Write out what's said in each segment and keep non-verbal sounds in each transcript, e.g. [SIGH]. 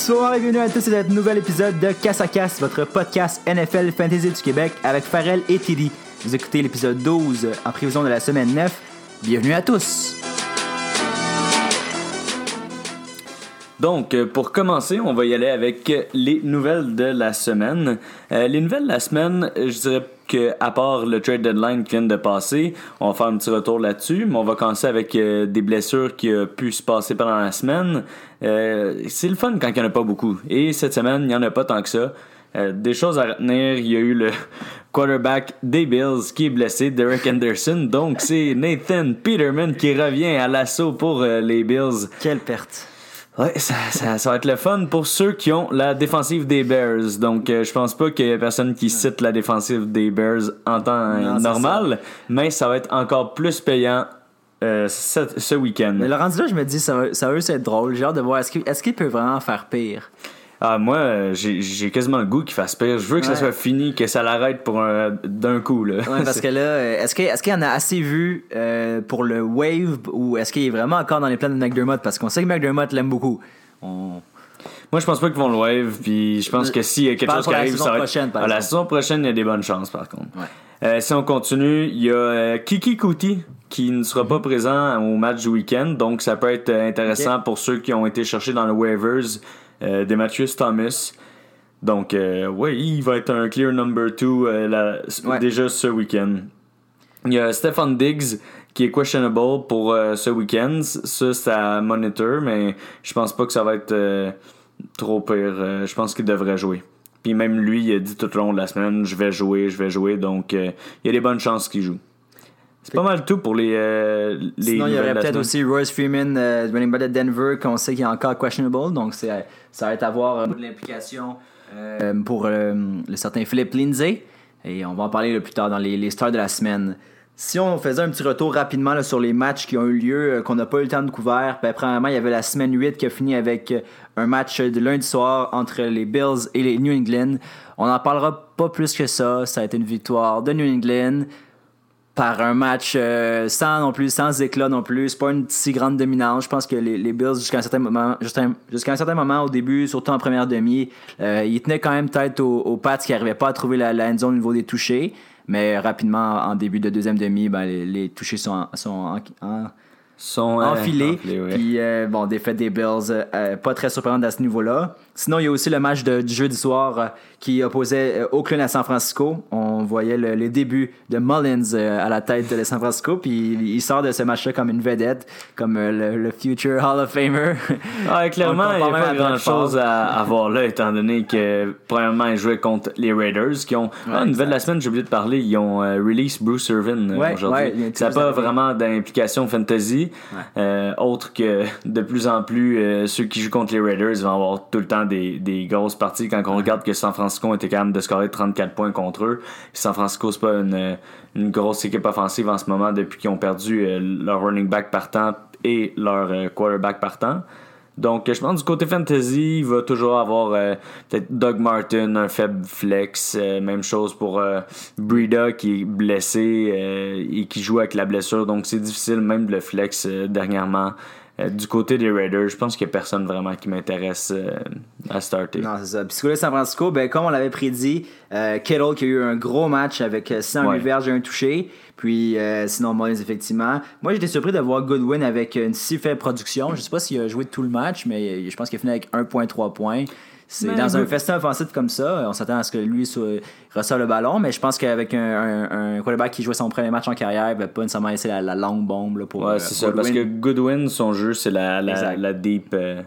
Bonsoir et bienvenue à tous à ce nouvel épisode de Casse à Casse, votre podcast NFL Fantasy du Québec avec Farrell et Tilly. Vous écoutez l'épisode 12 en prévision de la semaine 9. Bienvenue à tous. Donc, euh, pour commencer, on va y aller avec les nouvelles de la semaine. Euh, les nouvelles de la semaine, je dirais que à part le trade deadline qui vient de passer, on va faire un petit retour là-dessus, mais on va commencer avec euh, des blessures qui ont pu se passer pendant la semaine. c'est le fun quand il n'y en a pas beaucoup. Et cette semaine, il n'y en a pas tant que ça. des choses à retenir, il y a eu le [LAUGHS] quarterback des Bills qui est blessé, Derek Anderson. Donc c'est Nathan Peterman qui revient à l'assaut pour les Bills. Quelle perte. Ouais, ça, ça, va être le fun pour ceux qui ont la défensive des Bears. Donc, euh, je pense pas qu'il y ait personne qui cite la défensive des Bears en temps normal, mais ça va être encore plus payant euh, ce, week-end. Mais le rendu là, je me dis, ça va, ça va être drôle. J'ai hâte de voir, est-ce qu'il peut vraiment faire pire? Ah, moi, j'ai quasiment le goût qu'il fasse pire. Je veux que ça soit fini, que ça l'arrête pour d'un coup. Là. Ouais, parce [LAUGHS] que là, est-ce qu'il est y en a assez vu euh, pour le Wave ou est-ce qu'il est vraiment encore dans les plans de McDermott? Parce qu'on sait que McDermott l'aime beaucoup. Moi, je pense pas qu'ils vont le Wave. Puis je pense que s'il y a quelque chose qui arrive, ça va être... À la saison prochaine, il y a des bonnes chances, par contre. Euh, si on continue, il y a euh, Kiki Kuti qui ne sera pas mm-hmm. présent au match du week-end. Donc, ça peut être intéressant pour ceux qui ont été cherchés dans le waivers euh, Demetrius Thomas. Donc, euh, oui, il va être un clear number two euh, déjà ce week-end. Il y a Stefan Diggs qui est questionable pour ce week-end. Ça, c'est à monitor, mais je pense pas que ça va être trop pire. je pense qu'il devrait jouer. Puis même lui, il a dit tout au long de la semaine, je vais jouer, je vais jouer. Donc, il y a des bonnes chances qu'il joue. C'est pas mal tout pour les. Euh, les Sinon, il y aurait peut-être aussi Royce Freeman, euh, running back de Denver, qu'on sait qu'il est encore questionable. Donc, ça va être à voir euh, l'implication euh, pour le certain Philippe Lindsay. Et on va en parler plus tard dans les, les, stars de la semaine. Si on faisait un petit retour rapidement sur les matchs qui ont eu lieu, qu'on n'a pas eu le temps de couvrir, ben, premièrement, il y avait la semaine 8 qui a fini avec un match de lundi soir entre les Bills et les New England. On n'en parlera pas plus que ça. Ça a été une victoire de New England par un match euh, sans non plus, sans éclat non plus. C'est pas une si grande dominance. Je pense que les, les Bills, jusqu'à un certain moment, jusqu'à un certain moment au début, surtout en première demi, euh, ils tenaient quand même tête aux, aux Pats qui n'arrivaient pas à trouver la, la end zone au niveau des touchés. Mais rapidement, en début de deuxième demi, ben, les, touchés sont, sont en sont euh, enfilés. Puis, euh, bon, défaite des Bills, euh, pas très surprenante à ce niveau-là. Sinon, il y a aussi le match de, du jeudi soir qui opposait Oakland à San Francisco. On voyait le, les débuts de Mullins à la tête de San Francisco, puis il sort de ce match-là comme une vedette, comme le, future Hall of Famer. Ah, clairement, il n'y a pas grand-chose à, à, voir là, étant donné que, premièrement, il jouait contre les Raiders, qui ont... ah, une nouvelle de la semaine, j'ai oublié de parler, ils ont release Bruce Irvin aujourd'hui. Ça n'a pas vraiment d'implication fantasy, euh, autre que [LAUGHS] de plus en plus, euh, ceux qui jouent contre les Raiders vont avoir tout le temps des, des grosses parties. Quand on regarde que San Francisco était capable de scorer 34 points contre eux, San Francisco, c'est pas une, une, grosse équipe offensive en ce moment depuis qu'ils ont perdu euh, leur running back partant et leur quarterback partant. Donc, je pense du côté fantasy, il va toujours avoir euh, peut-être Doug Martin, un faible flex. Euh, même chose pour euh, Breda qui est blessé et qui joue avec la blessure. Donc, c'est difficile même de le flex dernièrement. Du côté des Raiders, je pense qu'il n'y a personne vraiment qui m'intéresse à starter. Non, c'est ça. Puis, côté San Francisco, ben, comme on l'avait prédit, Kettle qui a eu un gros match avec 100 ouais. verges et un touché. Puis euh, sinon, Mullins, effectivement. Moi, j'étais surpris de voir Goodwin avec une si faible production. Je sais pas s'il a joué tout le match, mais je pense qu'il a fini avec 1.3 points. C'est dans un festin offensif comme ça, on s'attend à ce que lui soit, reçoive le ballon, mais je pense qu'avec un, un, quarterback qui jouait son premier match en carrière, il va pas nécessairement laisser la, longue bombe là, pour. Ouais, euh, c'est ça, parce que Goodwin, son jeu, c'est la, la, deep. Euh,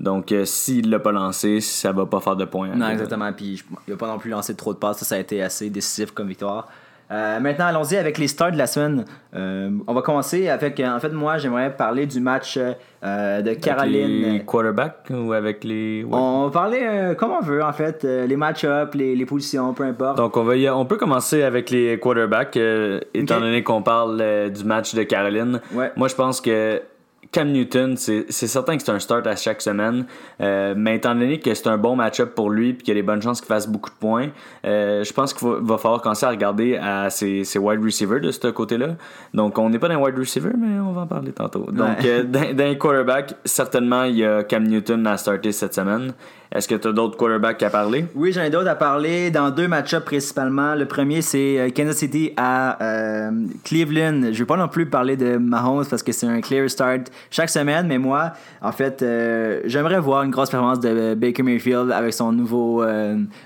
donc, s'il l'a pas lancé, ça va pas faire de points. Non, exactement. Puis, il va pas non plus lancé trop de passes. Ça, ça a été assez décisif comme victoire. Euh, maintenant, allons-y avec les stars de la semaine. Euh, on va commencer avec. En fait, moi, j'aimerais parler du match euh, de Caroline. Avec les quarterbacks ou avec les. On va parler comme on veut, en fait. les match-ups, les, les, positions, peu importe. Donc, on, va on peut commencer avec les quarterbacks, étant donné qu'on parle du match de Caroline. Moi, je pense que Cam Newton, c'est certain que c'est un start à chaque semaine, euh, mais étant donné que c'est un bon match-up pour lui et qu'il y a des bonnes chances qu'il fasse beaucoup de points, euh, je pense qu'il va, falloir commencer à regarder à ses, wide receivers de ce côté-là. Donc, on n'est pas dans wide receiver, mais on va en parler tantôt. Donc, euh, [LAUGHS] dans, les quarterbacks, certainement, il y a Cam Newton à starter cette semaine. Est-ce que tu as d'autres quarterbacks à parler? Oui, j'en ai d'autres à parler dans deux match-ups principalement. Le premier, c'est euh, Kansas City à Cleveland. Je ne vais pas non plus parler de Mahomes parce que c'est un clear start chaque semaine, mais moi, en fait, euh, j'aimerais voir une grosse performance de Baker Mayfield avec son nouveau,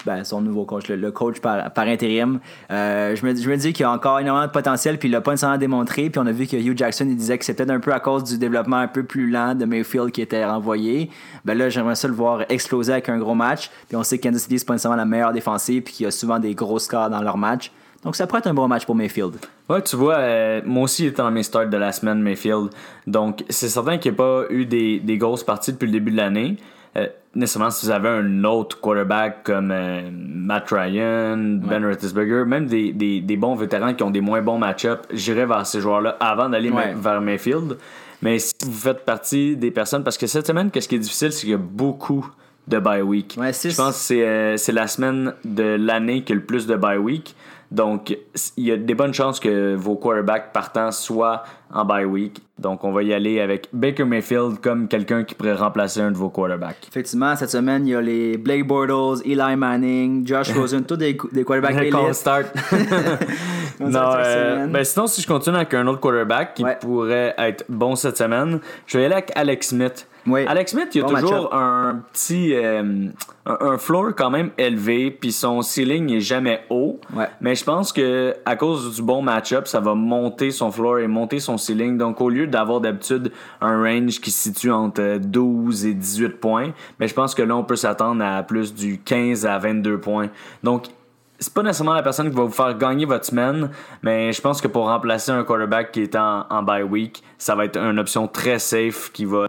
ben, son nouveau coach, le, coach par, intérim. je, me, je me dis qu'il a encore énormément de potentiel, puis il l'a pas nécessairement démontré. Puis on a vu que Hugh Jackson disait que c'est peut-être un peu à cause du développement un peu plus lent de Mayfield qui était renvoyé. Ben là, j'aimerais ça le voir exploser avec un gros match. Puis on sait que Kansas City, c'est pas nécessairement la meilleure défensive, puis qu'il y a souvent des gros scores dans leur match. Donc ça pourrait être un bon match pour Mayfield. Ouais, tu vois, euh, moi aussi, il était dans mes starts de la semaine, Mayfield. Donc c'est certain qu'il n'y a pas eu des, des, grosses parties depuis le début de l'année. Euh, nécessairement, si vous avez un autre quarterback comme euh, Matt Ryan, Ben Roethlisberger, même des, des, des, bons vétérans qui ont des moins bons match-ups, j'irai vers ces joueurs-là avant d'aller vers Mayfield. Mais si vous faites partie des personnes, parce que cette semaine, qu'est-ce qui est difficile, c'est qu'il y a beaucoup de bye week. je pense que euh, c'est, la semaine de l'année qui a le plus de bye week. Donc, il y a des bonnes chances que vos quarterbacks partant soient en bye week. Donc, on va y aller avec Baker Mayfield comme quelqu'un qui pourrait remplacer un de vos quarterbacks. Effectivement, cette semaine, il y a les Blake Bortles, Eli Manning, Josh [LAUGHS] Rosen, tous des, des quarterbacks élite. start. [LAUGHS] [LAUGHS] non, euh, ben sinon, si je continue avec un autre quarterback qui pourrait être bon cette semaine, je vais aller avec Alex Smith. Alex Smith, il a toujours un petit euh, un, floor quand même élevé, puis son ceiling est jamais haut. Mais je pense que à cause du bon match-up, ça va monter son floor et monter son ceiling. Donc au lieu d'avoir d'habitude un range qui se situe entre 12 et 18 points, mais je pense que là on peut s'attendre à plus du 15 à 22 points. Donc c'est pas nécessairement la personne qui va vous faire gagner votre semaine, mais je pense que pour remplacer un quarterback qui est en, en bye week, ça va être une option très safe qui va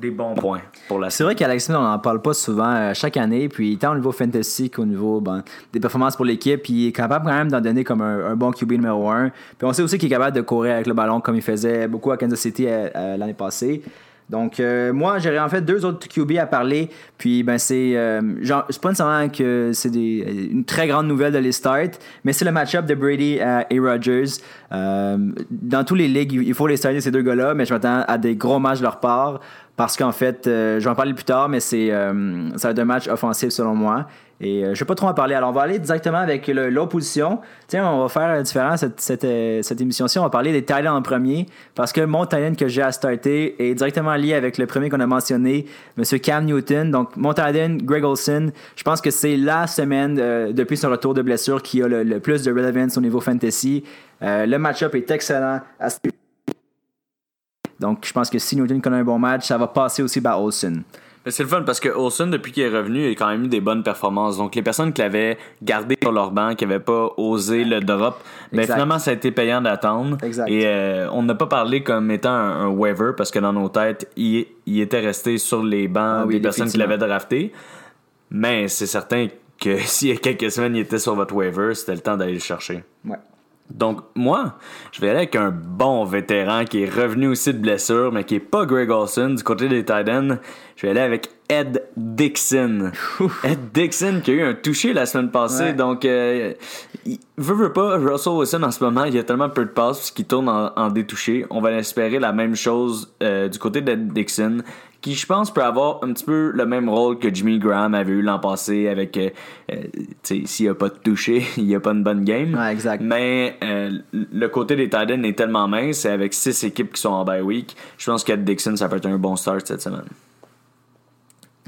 des bons points pour la C'est vrai qu'Alex Smith, on n'en parle pas souvent euh, chaque année. Puis tant au niveau fantasy qu'au niveau ben, des performances pour l'équipe, il est capable quand même d'en donner comme un, bon QB numéro 1. Puis on sait aussi qu'il est capable de courir avec le ballon comme il faisait beaucoup à Kansas City euh, euh, l'année passée. Donc, moi, j'aurais en fait deux autres QB à parler. Puis, ben, c'est. genre, c'est pas nécessairement que c'est une très grande nouvelle de les start, mais c'est le match-up de Brady et Rodgers. dans tous les ligues, il faut les starter ces deux gars-là, mais je m'attends à des gros matchs de leur part parce qu'en fait, euh, je vais en parler plus tard, mais c'est euh, ça va être un match offensif selon moi. Et je euh, je vais pas trop en parler. Alors, on va aller directement avec l'opposition. Tiens, on va faire différent cette, cette, cette émission-ci. On va parler des Titans en premier, parce que mon Titan que j'ai à starter est directement lié avec le premier qu'on a mentionné, M. Cam Newton. Donc, mon Titan, Greg Olson, je pense que c'est la semaine depuis son retour de blessure qui a le, plus de relevance au niveau fantasy. le match-up est excellent à ce donc, je pense que si Newton connaît un bon match, ça va passer aussi par Olsen. C'est le fun parce que Olsen, depuis qu'il est revenu, il a quand même eu des bonnes performances. Donc, les personnes qui l'avaient gardé sur leur banc, qui n'avaient pas osé le drop, mais ben, finalement, ça a été payant d'attendre. Et euh, on n'a pas parlé comme étant un, waiver parce que dans nos têtes, il, était resté sur les bancs ah des personnes qui l'avaient drafté. Mais c'est certain que [LAUGHS] s'il y a quelques semaines, il était sur votre waiver, c'était le temps d'aller le chercher. Ouais. Donc, moi, je vais aller avec un bon vétéran qui est revenu aussi de blessure, mais qui est pas Greg Olson du côté des Titans. Je vais aller avec Ed Dixon. Ed Dixon qui a eu un touché la semaine passée. Donc, euh, il veut, veut pas, Russell Wilson en ce moment, il y a tellement peu de passes qu'il tourne en, en, détouché. On va espérer la même chose euh, du côté d'Ed Dixon qui je pense peut avoir un petit peu le même rôle que Jimmy Graham avait eu l'an passé avec euh, euh s'il a pas de touché, [LAUGHS] il n'y a pas une bonne game. exact. Mais euh, le côté des Titans est tellement mince et avec six équipes qui sont en bye week, je pense qu'Ed Dixon ça peut être un bon start cette semaine.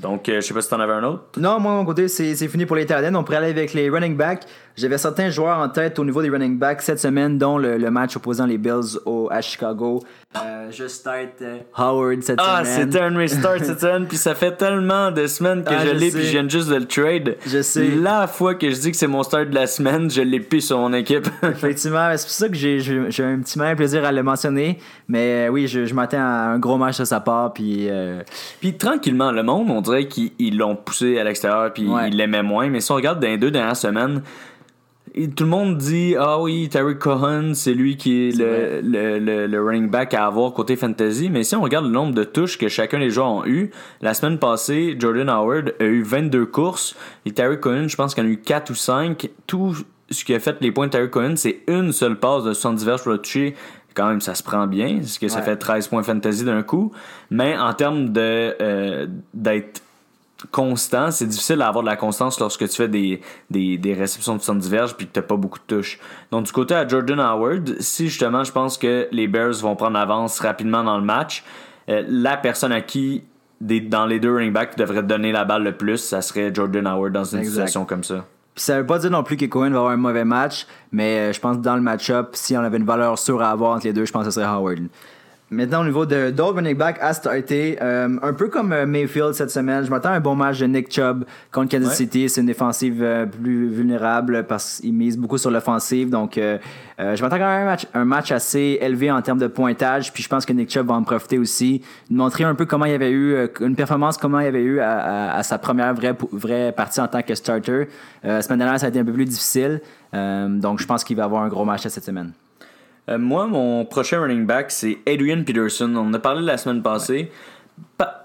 Donc, euh, je sais pas si t'en avais un autre. Non, moi, de mon côté, c'est fini pour les Titans. On pourrait aller avec les running backs. J'avais certains joueurs en tête au niveau des running backs cette semaine, dont le, match opposant les Bills au, à Chicago. Euh, je start euh, Howard cette ah, semaine. Ah, c'était un restart cette semaine, puis ça fait tellement de semaines que ah, je, l'ai, puis je viens juste de le trade. Je sais. La fois que je dis que c'est mon start de la semaine, je l'ai plus sur mon équipe. [LAUGHS] Effectivement, c'est pour ça que j'ai, j'ai, un petit mal plaisir à le mentionner. Mais euh, oui, je, je m'attends à un gros match de sa part, puis... Puis tranquillement, le monde, on dirait qu'ils l'ont poussé à l'extérieur, puis ils l'aimaient moins. Mais si on regarde dans les deux dernières semaines tout le monde dit Ah oui, Terry Cohen, c'est lui qui est, le, le, le, running back à avoir côté fantasy. Mais si on regarde le nombre de touches que chacun des joueurs ont eu, la semaine passée, Jordan Howard a eu 22 courses et Terry Cohen, je pense qu'il en a eu 4 ou 5. Tout ce qui a fait les points de Terry Cohen, c'est une seule passe de 70 verges pour le toucher quand même ça se prend bien, parce que ça fait 13 points fantasy d'un coup. Mais en termes de euh, d'être constant, c'est difficile d'avoir de la constance lorsque tu fais des, des, des réceptions de 70 verges puis que tu pas beaucoup de touches. Donc du côté à Jordan Howard, si justement je pense que les Bears vont prendre avance rapidement dans le match, euh, la personne à qui des, dans les deux running backs devrait donner la balle le plus, ça serait Jordan Howard dans une situation comme ça. Puis ça veut pas dire non plus que Cohen va avoir un mauvais match, mais euh, je pense que dans le match-up, si on avait une valeur sûre à avoir entre les deux, je pense que ce serait Howard. Maintenant, au niveau de d'autres running back à starter, euh, un peu comme euh, Mayfield cette semaine, je m'attends à un bon match de Nick Chubb contre Kansas City. C'est une défensive euh, plus vulnérable parce qu'il mise beaucoup sur l'offensive. Donc, je m'attends quand même à un match, un match assez élevé en termes de pointage. Puis je pense que Nick Chubb va en profiter aussi, montrer un peu comment il avait eu une performance, comment il avait eu à, sa première vraie, vraie partie en tant que starter. la semaine dernière, ça a été un peu plus difficile. donc, je pense qu'il va avoir un gros match cette semaine. Euh, moi, mon prochain running back, c'est Adrian Peterson. On en a parlé la semaine passée.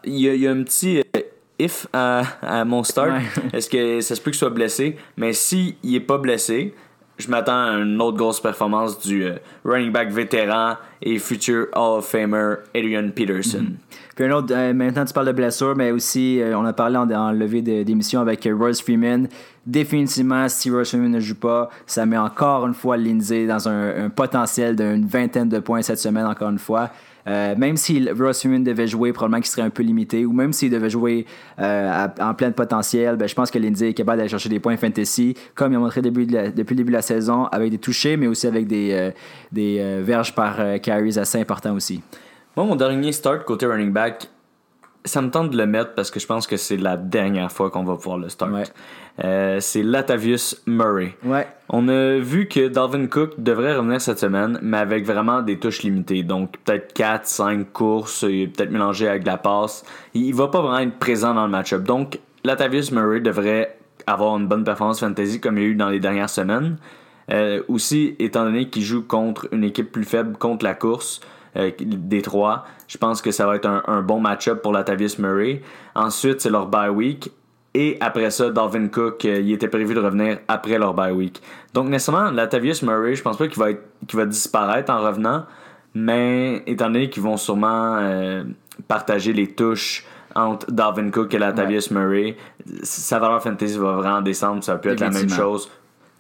Il y, a un petit euh, if à, mon start. Est-ce que ça se peut qu'il soit blessé? Mais s'il n'est pas blessé, je m'attends à une autre grosse performance du euh, running back vétéran et future Hall of Famer Adrian Peterson. Mm-hmm. Puis un autre, maintenant tu parles de blessure, mais aussi on a parlé en, en levée d'émission avec Rose Freeman définitivement, si Rushman ne joue pas, ça met encore une fois Lindsay dans un, potentiel d'une vingtaine de points cette semaine, encore une fois. Euh, même si Russ devait jouer, probablement qu'il serait un peu limité, ou même s'il devait jouer euh, en plein potentiel, ben, je pense que Lindsay est capable d'aller chercher des points fantasy, comme il a montré depuis le début de la saison, avec des touchés, mais aussi avec des, euh, des verges par carries assez importants aussi. Moi, mon dernier start côté running back, ça me tente de le mettre parce que je pense que c'est la dernière fois qu'on va pouvoir le start. Euh, c'est Latavius Murray. Ouais. On a vu que Dalvin Cook devrait revenir cette semaine, mais avec vraiment des touches limitées. Donc peut-être 4, 5 courses, peut-être mélangé avec de la passe. Il va pas vraiment être présent dans le match-up. Donc Latavius Murray devrait avoir une bonne performance fantasy comme il y a eu dans les dernières semaines. Euh, aussi, étant donné qu'il joue contre une équipe plus faible contre la course, euh, des trois. Je pense que ça va être un, bon match-up pour Latavius Murray. Ensuite, c'est leur bye week. Et après ça, Dalvin Cook, euh, il était prévu de revenir après leur bye week. Donc, nécessairement, Latavius Murray, je pense pas qu'il va, être, va disparaître en revenant. Mais étant donné qu'ils vont sûrement euh, partager les touches entre Dalvin Cook et Latavius Murray, sa valeur fantasy va vraiment descendre. Ça peut être la même chose.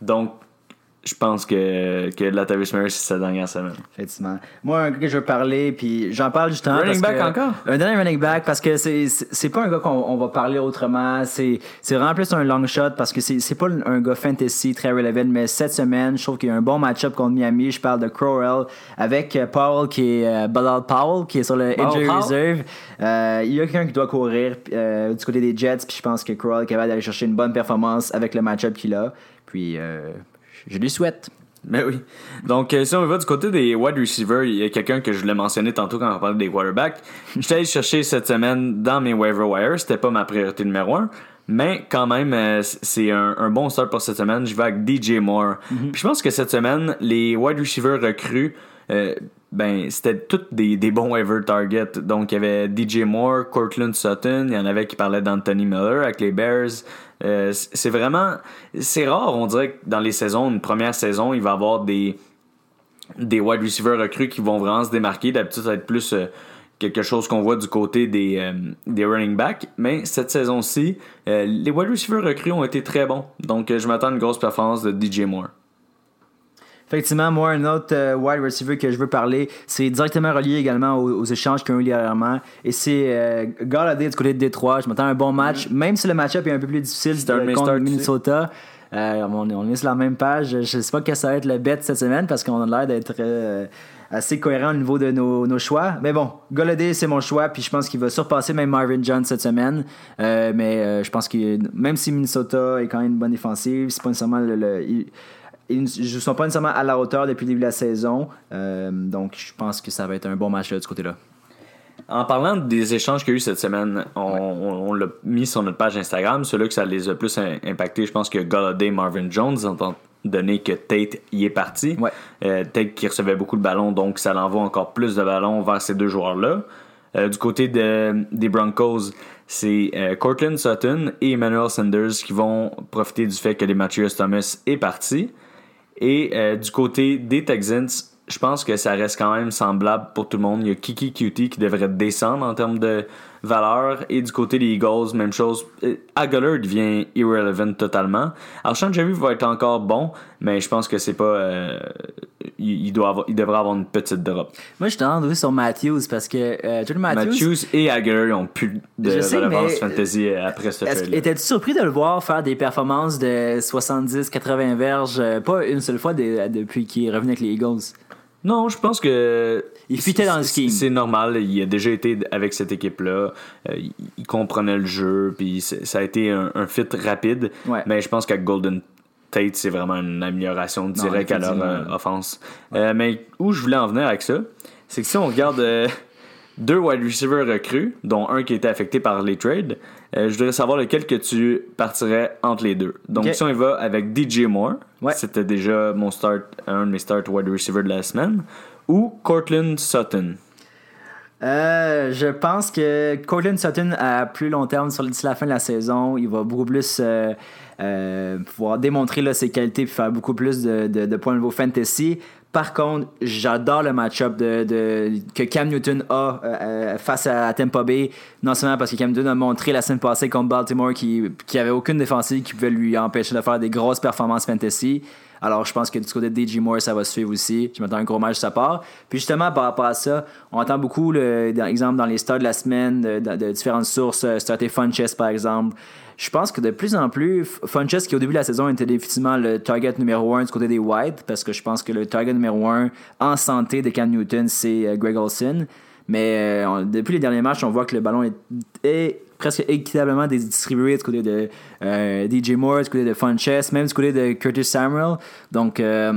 Donc, je pense que, que Latavius Murray, c'est sa dernière semaine. Effectivement. Moi, un gars que je veux parler, puis j'en parle justement. Running back encore? Un dernier running back, parce que c'est, c'est pas un gars qu'on va parler autrement. C'est, c'est vraiment plus un long shot, parce que c'est, c'est pas un gars fantasy très relevant, mais cette semaine, je trouve qu'il y a un bon match-up contre Miami. Je parle de Crowell avec euh, Powell, qui est euh, Ballard Powell, qui est sur le injury reserve. Euh, il y a quelqu'un qui doit courir du côté des Jets, puis je pense que Crowell est capable d'aller chercher une bonne performance avec le match-up qu'il a. Puis je lui souhaite. Mais oui. Donc, euh, si on va du côté des wide receivers, il y a quelqu'un que je voulais mentionner tantôt quand on parlait des quarterbacks. J'étais allé chercher cette semaine dans mes waiver wires. C'était pas ma priorité numéro un. Mais quand même, euh, c'est un, bon start pour cette semaine. Je vais avec DJ Moore. Mm-hmm. Puis je pense que cette semaine, les wide receivers recrues, euh, ben, c'était tous des, des, bons waiver targets. Donc, il y avait DJ Moore, Cortland Sutton, il y en avait qui parlaient d'Anthony Miller avec les Bears. Euh, c'est vraiment. C'est rare, on dirait que dans les saisons, une première saison, il va y avoir des, wide receivers recrues qui vont vraiment se démarquer. D'habitude, ça va être plus euh, quelque chose qu'on voit du côté des, euh, des running backs. Mais cette saison-ci, les wide receivers recrues ont été très bons. Donc, je m'attends à une grosse performance de DJ Moore. Effectivement, moi, un autre euh, wide receiver que je veux parler, c'est directement relié également aux, échanges qu'il y a eu dernièrement. Et c'est euh, Galladay du côté de Détroit. Je m'attends à un bon match, mm. même si le match-up est un peu plus difficile euh, contre Minnesota. Euh, on, on, est sur la même page. Je ne sais pas quel ça va être le bet cette semaine parce qu'on a l'air d'être assez cohérent au niveau de nos, nos choix. Mais bon, Galladay, c'est mon choix. Puis je pense qu'il va surpasser même Marvin Jones cette semaine. mais je pense que même si Minnesota est quand même une bonne défensive, c'est pas nécessairement le ils ne sont pas nécessairement à la hauteur depuis le début de la saison. Euh, donc, je pense que ça va être un bon match de ce côté-là. En parlant des échanges qu'il y a eu cette semaine, on, l'a mis sur notre page Instagram. Ceux-là que ça les a plus impactés, je pense que Galladay, Marvin Jones, donné que Tate y est parti. Euh, Tate qui recevait beaucoup de ballons, donc ça l'envoie encore plus de ballons vers ces deux joueurs-là. Euh, du côté de, des Broncos, c'est euh, Cortland Sutton et Emmanuel Sanders qui vont profiter du fait que les Matthews Thomas est parti. Et du côté des Texans, je pense que ça reste quand même semblable pour tout le monde. Il y a Kiki Cutie qui devrait descendre en termes de valeur. Et du côté des Eagles, même chose. Euh, Aguilar devient irrelevant totalement. Alshon Jerry va être encore bon, mais je pense que c'est pas. Euh, il, doit avoir, il devrait avoir une petite drop. Moi, je t'en sur Matthews parce que euh, Matthews. Matthews et Aguilar ont plus de relevance fantasy après ce fait Étais-tu surpris de le voir faire des performances de 70-80 verges, pas une seule fois depuis qu'il est revenu avec les Eagles? Non, je pense que. Il fitait dans le scheme. C'est normal. Il a déjà été avec cette équipe-là. Euh, il comprenait le jeu. Puis ça a été un, fit rapide. Mais je pense qu'à Golden Tate, c'est vraiment une amélioration directe à leur euh, offense. Euh, mais où je voulais en venir avec ça, c'est que si on regarde [LAUGHS] deux wide receivers recrues, dont un qui été affecté par les trades, je voudrais savoir lequel que tu partirais entre les deux. Donc, si on y va avec DJ Moore, c'était déjà mon start, un de mes start wide receivers de la semaine, ou Cortland Sutton? Euh, je pense que Cortland Sutton, à plus long terme, sur la fin de la saison, il va beaucoup plus euh, euh, pouvoir démontrer là, ses qualités et faire beaucoup plus de, de, points de niveau fantasy. Par contre, j'adore le match-up de, que Cam Newton a face à Tampa Bay. Non seulement parce que Cam Newton a montré la semaine passée contre Baltimore qu'il n'y avait aucune défensive qui pouvait lui empêcher de faire des grosses performances fantasy. Alors, je pense que du côté de DJ Moore, ça va suivre aussi. Je m'attends un gros match de sa part. Puis justement, par rapport à ça, on entend beaucoup, le, dans, exemple, dans les stars de la semaine, de, différentes sources, euh, starter Funchess, par exemple. Je pense que de plus en plus, Funchess, qui au début de la saison était définitivement le target numéro un du côté des White, parce que je pense que le target numéro un en santé de Cam Newton, c'est euh, Greg Olson. Mais euh, depuis les derniers matchs, on voit que le ballon est presque équitablement distribué du côté de euh, DJ Moore, du côté de Funchess, même du côté de Curtis Samuel. Donc, euh,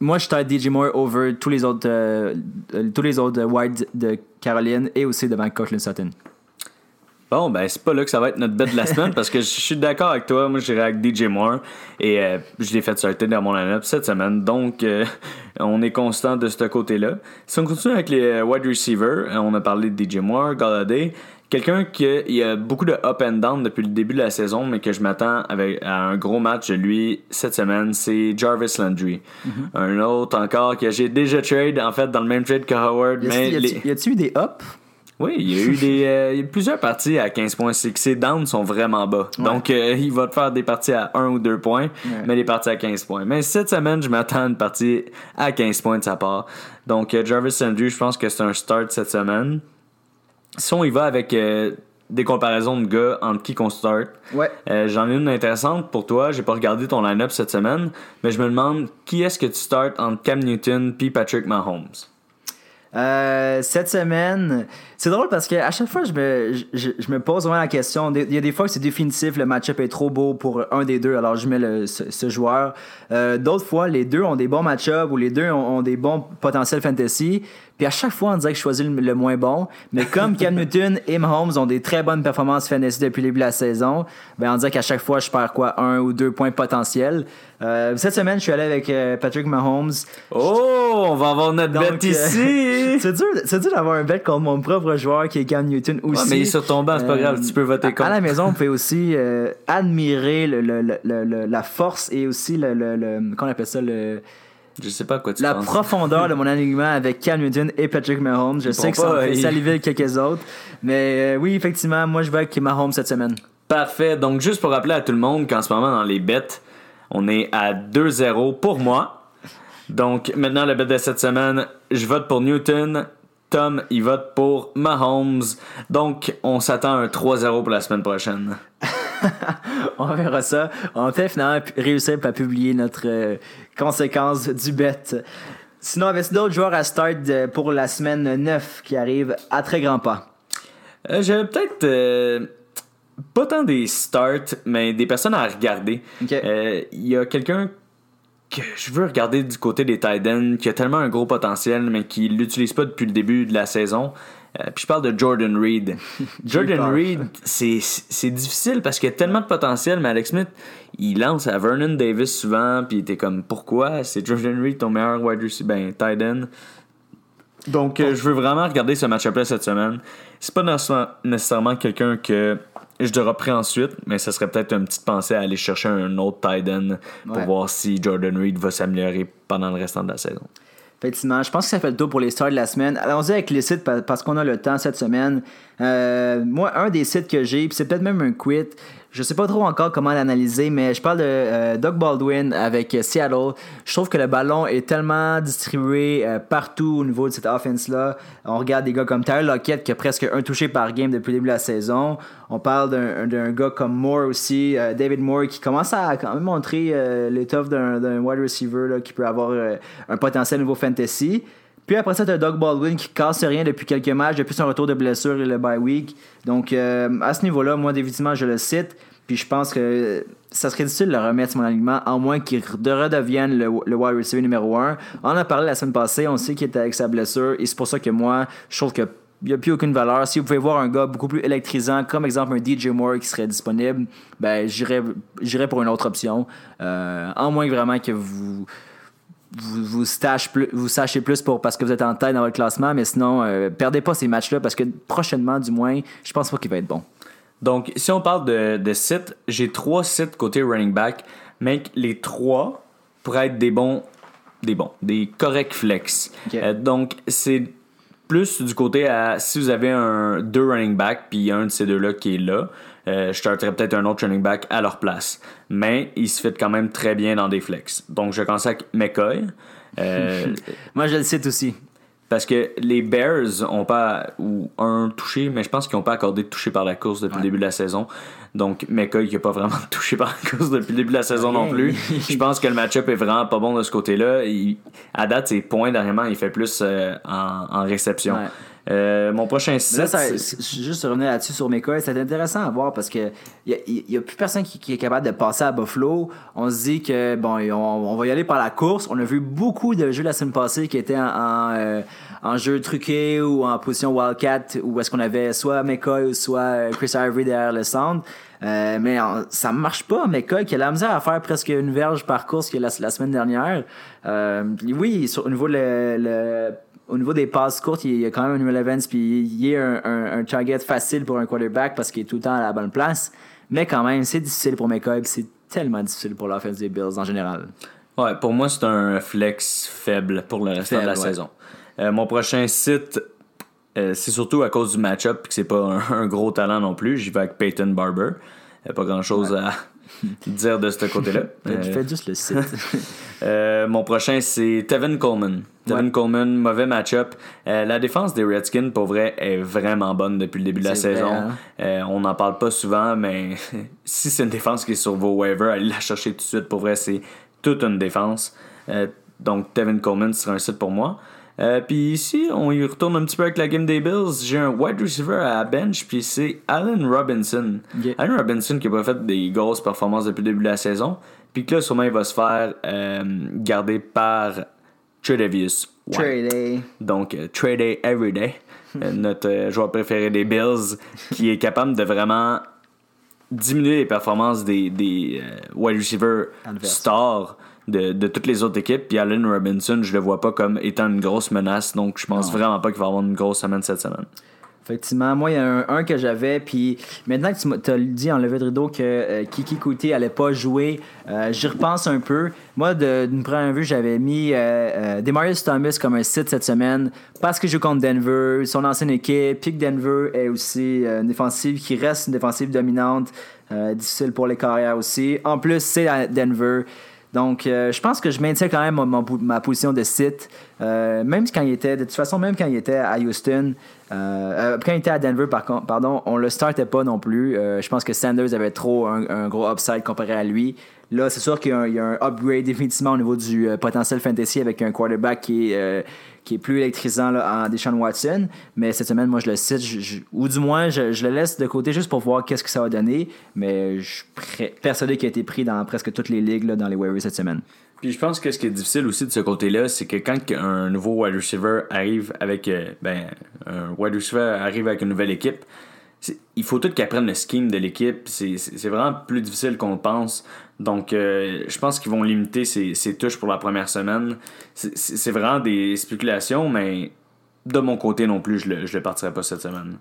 moi, je start DJ Moore over tous les autres, euh, tous les autres wides de Caroline et aussi devant Cortland Sutton. Bon, ben, c'est pas là que ça va être notre bet de la [LAUGHS] semaine parce que je suis d'accord avec toi. Moi, j'irai avec DJ Moore et je l'ai fait sortir dans mon line-up cette semaine. Donc, on est constant de ce côté-là. Si on continue avec les wide receivers, on a parlé de DJ Moore, Galladay. Quelqu'un qui a beaucoup de up and down depuis le début de la saison, mais que je m'attends avec à un gros match de lui cette semaine, c'est Jarvis Landry. Mm-hmm. Un autre encore que j'ai déjà trade, en fait, dans le même trade que Howard. mais y a-t-il eu des ups? Oui, il y a eu des [LAUGHS] euh, plusieurs parties à 15 points. C'est que ses downs sont vraiment bas. Donc, euh, il va te faire des parties à 1 ou 2 points, mais des parties à 15 points. Mais cette semaine, je m'attends à une partie à 15 points de sa part. Donc, euh, Jarvis Landry, je pense que c'est un start cette semaine si on y va avec des comparaisons de gars entre qui qu'on start, ouais. Euh, j'en ai une intéressante pour toi. J'ai pas regardé ton line-up cette semaine, mais je me demande qui est-ce que tu starts entre Cam Newton puis Patrick Mahomes? Euh, cette semaine, c'est drôle parce que à chaque fois, je me, je, me pose vraiment la question. Il y a des fois que c'est définitif, le match-up est trop beau pour un des deux, alors je mets le, ce, joueur. D'autres fois, les deux ont des bons match-ups ou les deux ont, ont, des bons potentiels fantasy. Puis à chaque fois, on dirait que je choisis le, moins bon. Mais comme Cam [LAUGHS] Newton et Mahomes ont des très bonnes performances fantasy depuis le début de la saison, ben on dirait qu'à chaque fois, je perds quoi, un ou deux points potentiels. Euh, cette semaine, je suis allé avec euh, Patrick Mahomes. Oh, on va avoir notre bet ici! [LAUGHS] c'est dur, dur d'avoir un bet contre mon propre joueur qui est Cam Newton aussi. mais sur ton banc, c'est pas grave, tu peux voter contre. À la maison, on peut aussi euh, admirer le, le, la force et aussi le, le, qu'on appelle ça, le je sais pas quoi tu La profondeur de mon [LAUGHS] alignement avec Cam Newton et Patrick Mahomes. Je sais que ça fait saliver quelques autres. Mais euh, oui, effectivement, moi je vais avec Mahomes cette semaine. Parfait. Donc, juste pour rappeler à tout le monde qu'en ce moment, dans les bêtes, on est à 2-0 pour moi. Donc, maintenant, le bet de cette semaine, je vote pour Newton. Tom, il vote pour Mahomes. Donc, on s'attend à un 3-0 pour la semaine prochaine. [LAUGHS] on verra ça. On peut-être finalement réussir à publier notre euh, conséquence du bet. Sinon, avait d'autres joueurs à start pour la semaine 9 qui arrive à très grands pas? Euh, J'avais peut-être euh, pas tant des starts, mais des personnes à regarder. Il y a quelqu'un que je veux regarder du côté des Titans, qui a tellement un gros potentiel, mais qui l'utilise pas depuis le début de la saison. Euh, puis je parle de Jordan Reed. [LAUGHS] Jordan Reed, c'est difficile parce qu'il y a tellement de potentiel, mais Alex Smith, il lance à Vernon Davis souvent, puis il était comme pourquoi? C'est Jordan Reed ton meilleur wide receiver, ben tight end. Donc euh, je veux vraiment regarder ce match-up cette semaine. C'est pas nécessairement quelqu'un que je devrais ensuite, mais ça serait peut-être une petite pensée à aller chercher un autre tight end pour voir si Jordan Reed va s'améliorer pendant le restant de la saison. Effectivement, je pense que ça fait le tour pour les stars de la semaine. Allons-y avec les sites parce qu'on a le temps cette semaine. Euh, moi, un des sites que j'ai, puis c'est peut-être même un quit, je sais pas trop encore comment l'analyser, mais je parle de euh, Doug Baldwin avec euh, Seattle. Je trouve que le ballon est tellement distribué euh, partout au niveau de cette offense-là. On regarde des gars comme Tyler Lockett qui a presque un touché par game depuis le début de la saison. On parle d'un gars comme Moore aussi, David Moore, qui commence à quand même montrer l'étoffe d'un wide receiver là, qui peut avoir un potentiel niveau fantasy. Puis après ça, tu as Doug Baldwin qui casse rien depuis quelques matchs, depuis son retour de blessure et le bye week. Donc, euh, à ce niveau-là, moi, définitivement, je le cite. Puis je pense que ça serait difficile de le remettre sur mon alignement, à moins qu'il redevienne le, le wide receiver numéro 1. On en a parlé la semaine passée, on sait qu'il était avec sa blessure, et c'est pour ça que moi, je trouve que il n'y a plus aucune valeur. Si vous pouvez voir un gars beaucoup plus électrisant, comme exemple un DJ Moore qui serait disponible, ben j'irais pour une autre option. Euh, en moins vraiment que vous vous, vous, plus, vous sachez plus pour, parce que vous êtes en tête dans votre classement, mais sinon, euh, perdez pas ces matchs-là parce que prochainement, du moins, je pense pas qu'il va être bon. Donc, si on parle de, de sites, j'ai trois sites côté running back, mais les trois pourraient être des bons, des bons, des corrects flex. Euh, donc, c'est plus du côté à si vous avez un deux running back puis un de ces deux-là qui est là, euh, je starterais peut-être un autre running back à leur place. Mais il se fit quand même très bien dans des flex. Donc je avec McCoy. Euh, [LAUGHS] Moi je le cite aussi. Parce que les Bears ont pas ou un touché, mais je pense qu'ils n'ont pas accordé de touché par la course depuis le début de la saison. Donc McCoy qui n'a pas vraiment [LAUGHS] touché par la course depuis le début de la saison non plus. [LAUGHS] je pense que le match-up est vraiment pas bon de ce côté-là. À date, ses points dernièrement, il fait plus euh, en, réception. Euh, mon prochain site. juste revenir là-dessus sur mes c'est intéressant à voir parce que il n'y a, plus personne qui, est capable de passer à Buffalo. On se dit que bon, on, va y aller par la course. On a vu beaucoup de jeux la semaine passée qui étaient en, euh, jeu truqué ou en position Wildcat où est-ce qu'on avait soit McCoy ou soit euh, Chris Ivory derrière le centre. mais ça marche pas, McCoy qui a la misère à faire presque une verge par course que la, la semaine dernière. oui, sur, au niveau de le au niveau des passes courtes, il y a quand même un New Evans, puis il y a un, target facile pour un quarterback parce qu'il est tout le temps à la bonne place. Mais quand même, c'est difficile pour McCoy, c'est tellement difficile pour l'offense des Bills en général. Ouais, pour moi, c'est un flex faible pour le reste de la saison. Euh, mon prochain site, euh, c'est surtout à cause du match-up, que c'est pas un, gros talent non plus. J'y vais avec Peyton Barber. pas grand chose à [LAUGHS] dire de ce côté-là. [LAUGHS] Fais juste le site. [LAUGHS] Euh, mon prochain, c'est Tevin Coleman. Tevin Coleman, mauvais match-up. Euh, la défense des Redskins, pour vrai, est vraiment bonne depuis le début de la saison. Hein? Euh, on n'en parle pas souvent, mais [LAUGHS] si c'est une défense qui est sur vos waivers, allez la chercher tout de suite. Pour vrai, c'est toute une défense. donc, Tevin Coleman sera un site pour moi. puis ici, on y retourne un petit peu avec la game des Bills. J'ai un wide receiver à bench, puis c'est Allen Robinson. Allen Robinson qui n'a pas fait des grosses performances depuis le début de la saison. Puis que là, sûrement, il va se faire euh, garder par Tredavious. Trade Donc, euh, Trade Everyday, euh, [LAUGHS] notre joueur préféré des Bills, qui est capable de vraiment diminuer les performances des, des wide receivers stars de, de, toutes les autres équipes. Puis Allen Robinson, je le vois pas comme étant une grosse menace. Donc, je pense vraiment pas qu'il va avoir une grosse semaine cette semaine. Effectivement. Moi, il y a un, que j'avais, puis maintenant que tu as dit en levée de rideau que euh, Kiki Kuti allait pas jouer, euh, j'y repense un peu. Moi, d'une première vue, j'avais mis euh, Demarius Thomas comme un site cette semaine parce que je joue contre Denver, son ancienne équipe, puis que Denver est aussi une défensive qui reste une défensive dominante, difficile pour les carrières aussi. En plus, c'est à Denver. Donc, je pense que je maintiens quand même ma, position de site. même quand il était, de toute façon, même quand il était à Houston, euh, quand il était à Denver, par contre, pardon, on le startait pas non plus. Euh, je pense que Sanders avait trop un, gros upside comparé à lui. Là, c'est sûr qu'il y, a un upgrade définitivement au niveau du euh, potentiel fantasy avec un quarterback qui est, qui est plus électrisant là, en Deshaun Watson. Mais cette semaine, moi, je le cite, ou du moins, je, le laisse de côté juste pour voir qu'est-ce que ça va donner. Mais je suis persuadé qu'il a été pris dans presque toutes les ligues dans les waivers cette semaine. Puis je pense que ce qui est difficile aussi de ce côté-là, c'est que quand un nouveau wide receiver arrive avec ben, un wide receiver arrive avec une nouvelle équipe, il faut tout qu'il apprenne le scheme de l'équipe. C'est vraiment plus difficile qu'on pense. Donc, euh, je pense qu'ils vont limiter ses, touches pour la première semaine. C'est vraiment des spéculations, mais de mon côté non plus, je le, je le partirai pas cette semaine.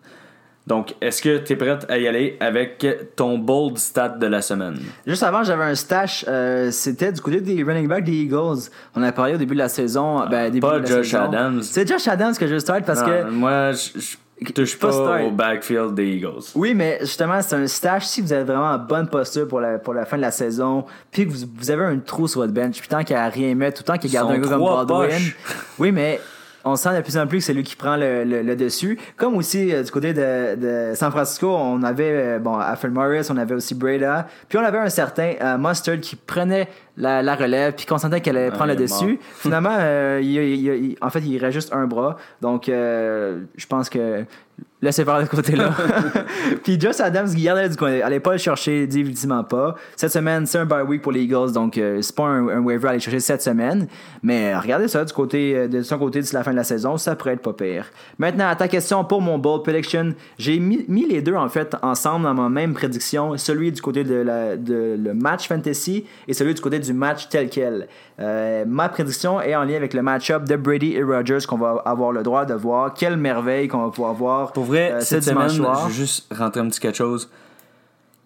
Donc, est-ce que tu es prête à y aller avec ton bold stat de la semaine? Juste avant, j'avais un stash. Euh, c'était du côté des running backs des Eagles. On a parlé au début de la saison. Ben, début pas Josh Adams. C'est Josh Adams que je start parce que. Moi, je touche pas, au backfield des Eagles. Oui, mais justement, c'est un stash. Si vous avez vraiment une bonne posture pour la, pour la fin de la saison, puis que vous, vous avez un trou sur votre bench, puis tant qu'il n'y a rien mettre, tout le temps qu'il garde un gars comme Baldwin. Oui, mais on sent de plus en plus que c'est lui qui prend le, le, dessus. Comme aussi euh, du côté de, de, San Francisco, on avait euh, bon Alfred Morris, on avait aussi Breda, puis on avait un certain euh, Mustard qui prenait la, la relève, puis qu'on sentait qu'elle allait prendre le dessus. [LAUGHS] Finalement, il, en fait, il reste juste un bras. Donc, je pense que laissez faire de ce côté-là. [LAUGHS] [LAUGHS] puis Josh Adams qui gardait du coin. Allez pas le chercher, définitivement pas. Cette semaine, c'est un bye week pour les Eagles, donc euh, c'est pas un, un, waiver à aller chercher cette semaine. Mais regardez ça du côté euh, de son côté d'ici la fin de la saison, ça pourrait être pas pire. Maintenant, à ta question pour mon bold prediction, j'ai mis, les deux en fait ensemble dans ma même prédiction, celui du côté de, la, de le match fantasy et celui du côté du match tel quel. Euh, ma prédiction est en lien avec le match-up de Brady et Rogers qu'on va avoir le droit de voir. Quelle merveille qu'on va pouvoir voir. Pour vrai, euh, cette semaine, je vais juste rentrer un petit quelque chose.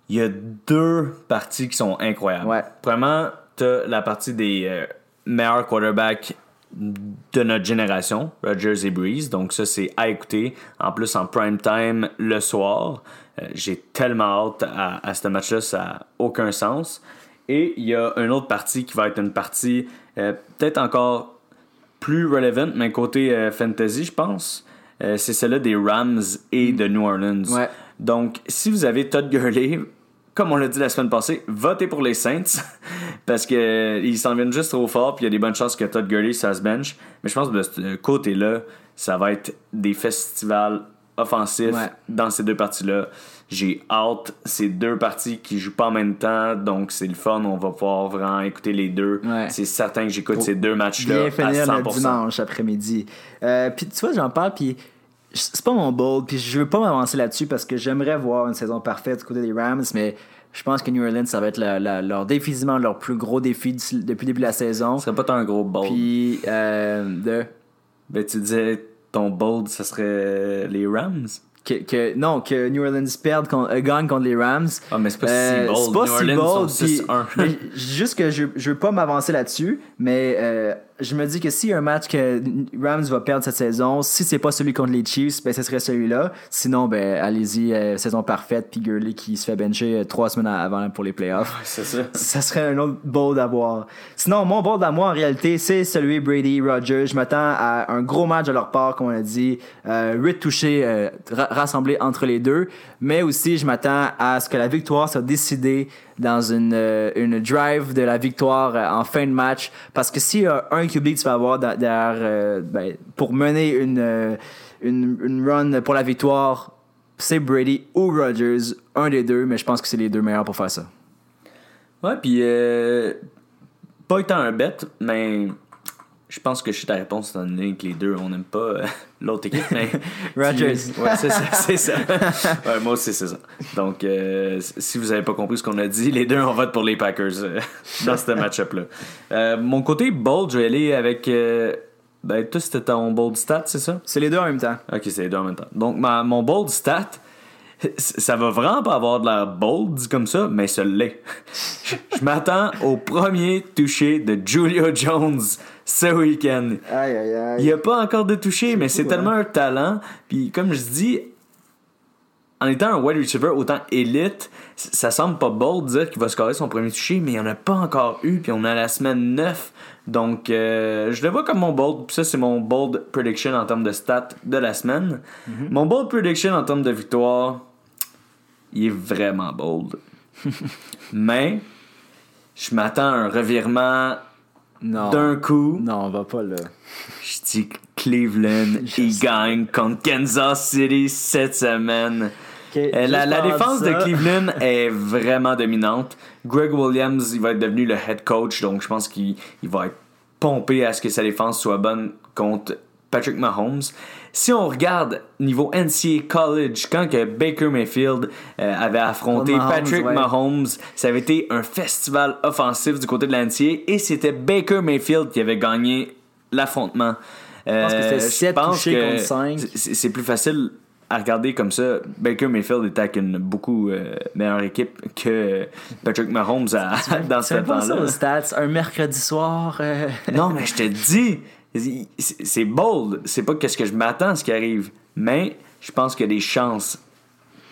Il y a deux parties qui sont incroyables. Ouais. Premièrement, tu as la partie des euh, meilleurs quarterbacks de notre génération, Rogers et Breeze. Donc ça, c'est à écouter. En plus, en prime time le soir. J'ai tellement hâte à, à ce match-là, ça n'a aucun sens. Et il y a une autre partie qui va être une partie euh, peut-être encore plus relevant, mais côté euh, fantasy, je pense. Euh, c'est celle-là des Rams et de New Orleans. Donc, si vous avez Todd Gurley, comme on l'a dit la semaine passée, votez pour les Saints [LAUGHS] parce qu'ils s'en viennent juste trop fort. Puis il y a des bonnes chances que Todd Gurley ça se bench. Mais je pense que de ce côté-là, ça va être des festivals offensifs dans ces deux parties-là. J'ai hâte. C'est deux parties qui jouent pas en même temps, donc c'est le fun. On va pouvoir vraiment écouter les deux. C'est certain que j'écoute ces deux matchs-là. Bien finir le dimanche après-midi. Euh, puis tu vois, j'en parle, puis c'est pas mon bold, puis je veux pas m'avancer là-dessus parce que j'aimerais voir une saison parfaite du côté des Rams, mais je pense que New Orleans, ça va être leur défisement, leur plus gros défi depuis le début de la saison. Ce serait pas un gros bold. Puis, euh, de? Ben, tu disais, ton bold, ça serait les Rams? Que, non, que New Orleans perde contre, euh, gagne contre les Rams. Ah, mais c'est pas si euh, bold. C'est pas New si bold. [LAUGHS] juste que je, je veux pas m'avancer là-dessus, mais euh, je me dis que s'il y a un match que Rams va perdre cette saison, si c'est pas celui contre les Chiefs, ben ce serait celui-là. Sinon, ben allez-y, euh, saison parfaite, puis Gurley qui se fait bencher euh, trois semaines avant pour les playoffs. c'est ça. Ça serait un autre bold à voir. Sinon, mon bold à moi, en réalité, c'est celui Brady Rogers. Je m'attends à un gros match de leur part, comme on a dit. Euh, 8 touchés euh, rassemblés entre les deux. Mais aussi, je m'attends à ce que la victoire soit décidée dans une, euh, une drive de la victoire euh, en fin de match. Parce que s'il y a un QB que tu vas avoir derrière, euh, ben, pour mener une, une, run pour la victoire, c'est Brady ou Rodgers, un des deux, mais je pense que c'est les deux meilleurs pour faire ça. Ouais, puis pas étant un bet, mais je pense que je suis ta réponse étant donné que les deux, on n'aime pas euh, [LAUGHS] l'autre équipe. Mais [LAUGHS] Rogers. Ouais, c'est ça. C'est ça. [LAUGHS] Ouais, moi aussi, c'est ça. Donc, euh, si vous n'avez pas compris ce qu'on a dit, les deux, on vote pour les Packers euh, dans ce match-up-là. mon côté bold, je vais aller avec. ben, toi, c'était ton bold stat, c'est ça? C'est les deux en même temps. Ok, c'est les deux en même temps. Donc, ma, mon bold stat, ça va vraiment pas avoir de la bold dit comme ça, mais ça l'est. Je m'attends au premier toucher de Julio Jones ce week-end. Aïe, aïe, aïe. Il n'y a pas encore de toucher, mais c'est tellement un talent. Puis comme je dis, en étant un wide receiver autant élite, ça semble pas bold de dire qu'il va scorer son premier toucher, mais il n'y en a pas encore eu. Puis on a la semaine 9. Donc, euh, je le vois comme mon bold. Puis ça, c'est mon bold prediction en termes de stats de la semaine. Mm-hmm. Mon bold prediction en termes de victoire, il est vraiment bold. [LAUGHS] mais, je m'attends à un revirement d'un coup. Non, on va pas là. Je dis Cleveland, il gagne contre Kansas City cette semaine. Euh, la, défense de Cleveland [LAUGHS] est vraiment dominante. Greg Williams, il va être devenu le head coach, donc je pense qu'il va être pompé à ce que sa défense soit bonne contre Patrick Mahomes. Si on regarde niveau NCAA College, quand que Baker Mayfield euh, avait affronté Patrick Mahomes, ça avait été un festival offensif du côté de l'NCAA et c'était Baker Mayfield qui avait gagné l'affrontement. je pense que c'était 7 touchés contre 5. C'est plus facile à regarder comme ça, Baker Mayfield était avec une beaucoup euh, meilleure équipe que Patrick Mahomes [LAUGHS] dans ce temps-là. stats, un mercredi soir. Euh. non, mais je te dis, c'est bold. C'est pas qu'est-ce que je m'attends à ce qui arrive. Mais je pense qu'il y a des chances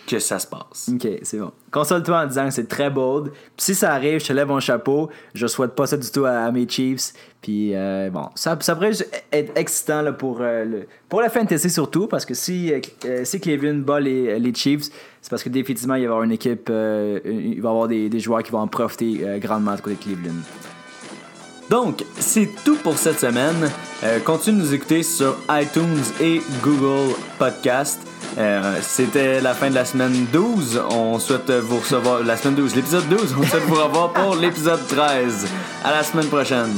que ça se passe. Ok, c'est bon. Console-toi en disant que c'est très bold. Puis si ça arrive, je te lève mon chapeau. Je souhaite pas ça du tout à, mes Chiefs. Puis euh, bon, ça, pourrait être excitant là, pour, euh, le, pour la fantasy surtout. Parce que si, euh, si Cleveland bat les, les Chiefs, c'est parce que définitivement, il va y avoir une équipe, il va y avoir des, des, joueurs qui vont en profiter grandement du côté de Cleveland. Donc, c'est tout pour cette semaine. Euh, continuez de nous écouter sur iTunes et Google Podcast. Euh, c'était la fin de la semaine 12. On souhaite vous recevoir la semaine 12, l'épisode 12. On souhaite vous revoir pour l'épisode 13. À la semaine prochaine.